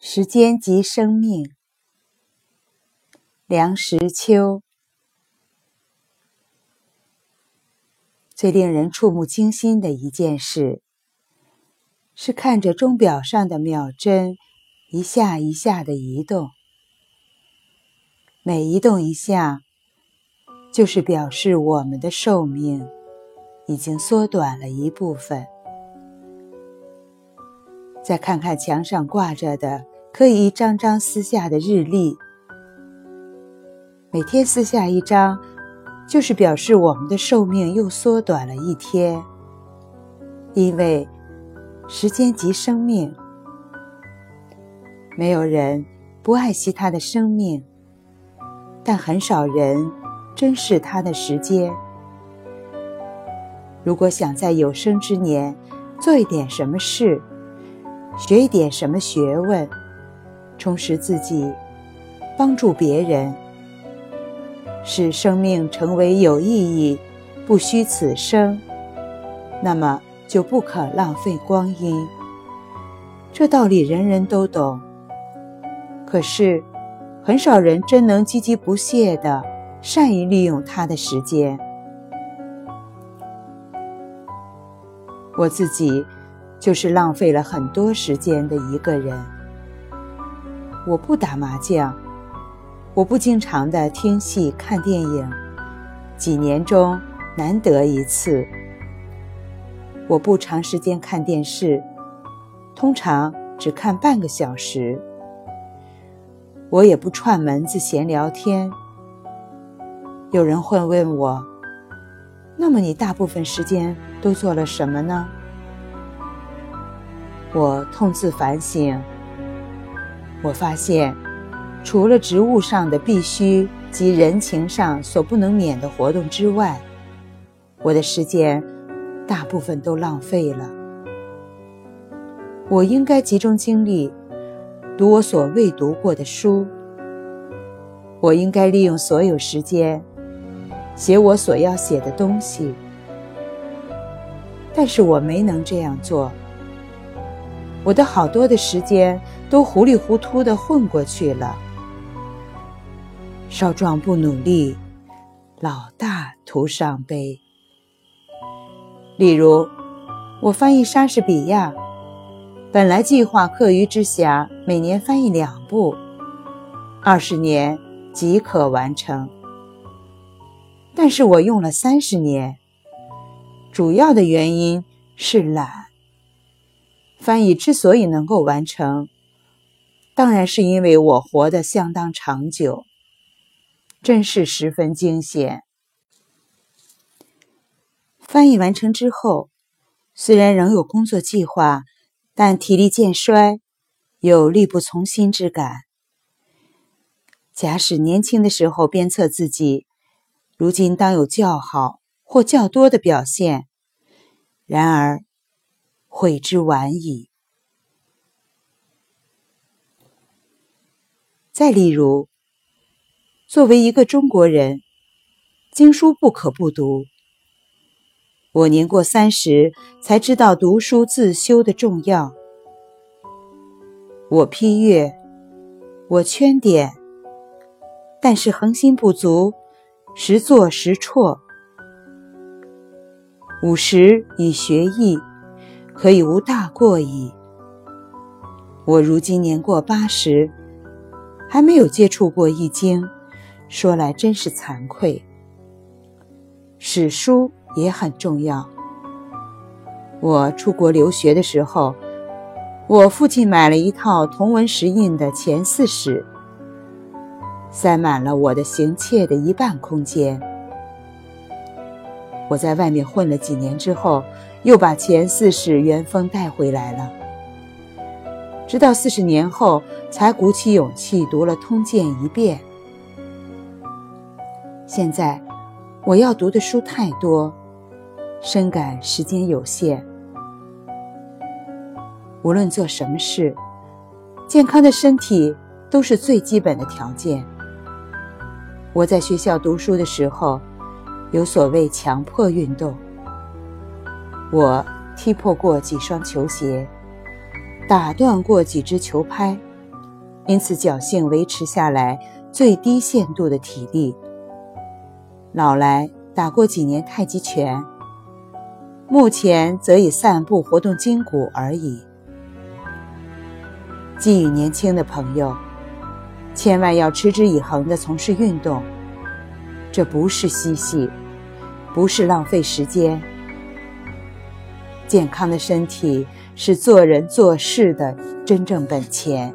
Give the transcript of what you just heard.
时间及生命，梁实秋。最令人触目惊心的一件事，是看着钟表上的秒针一下一下的移动，每移动一下，就是表示我们的寿命已经缩短了一部分。再看看墙上挂着的可以一张张撕下的日历，每天撕下一张，就是表示我们的寿命又缩短了一天。因为时间即生命，没有人不爱惜他的生命，但很少人珍视他的时间。如果想在有生之年做一点什么事，学一点什么学问，充实自己，帮助别人，使生命成为有意义、不虚此生，那么就不可浪费光阴。这道理人人都懂，可是很少人真能积极不懈地善于利用他的时间。我自己。就是浪费了很多时间的一个人。我不打麻将，我不经常的听戏看电影，几年中难得一次。我不长时间看电视，通常只看半个小时。我也不串门子闲聊天。有人会问我：“那么你大部分时间都做了什么呢？”我痛自反省，我发现，除了职务上的必须及人情上所不能免的活动之外，我的时间大部分都浪费了。我应该集中精力读我所未读过的书，我应该利用所有时间写我所要写的东西，但是我没能这样做。我的好多的时间都糊里糊涂的混过去了。少壮不努力，老大徒伤悲。例如，我翻译莎士比亚，本来计划课余之暇每年翻译两部，二十年即可完成。但是我用了三十年，主要的原因是懒。翻译之所以能够完成，当然是因为我活得相当长久，真是十分惊险。翻译完成之后，虽然仍有工作计划，但体力渐衰，有力不从心之感。假使年轻的时候鞭策自己，如今当有较好或较多的表现。然而。悔之晚矣。再例如，作为一个中国人，经书不可不读。我年过三十才知道读书自修的重要。我批阅，我圈点，但是恒心不足，时做时辍。五十以学艺。可以无大过矣。我如今年过八十，还没有接触过《易经》，说来真是惭愧。史书也很重要。我出国留学的时候，我父亲买了一套同文石印的《前四史》，塞满了我的行窃的一半空间。我在外面混了几年之后。又把前四史原封带回来了，直到四十年后才鼓起勇气读了《通鉴》一遍。现在我要读的书太多，深感时间有限。无论做什么事，健康的身体都是最基本的条件。我在学校读书的时候，有所谓强迫运动。我踢破过几双球鞋，打断过几只球拍，因此侥幸维持下来最低限度的体力。老来打过几年太极拳，目前则以散步活动筋骨而已。寄予年轻的朋友，千万要持之以恒地从事运动，这不是嬉戏，不是浪费时间。健康的身体是做人做事的真正本钱。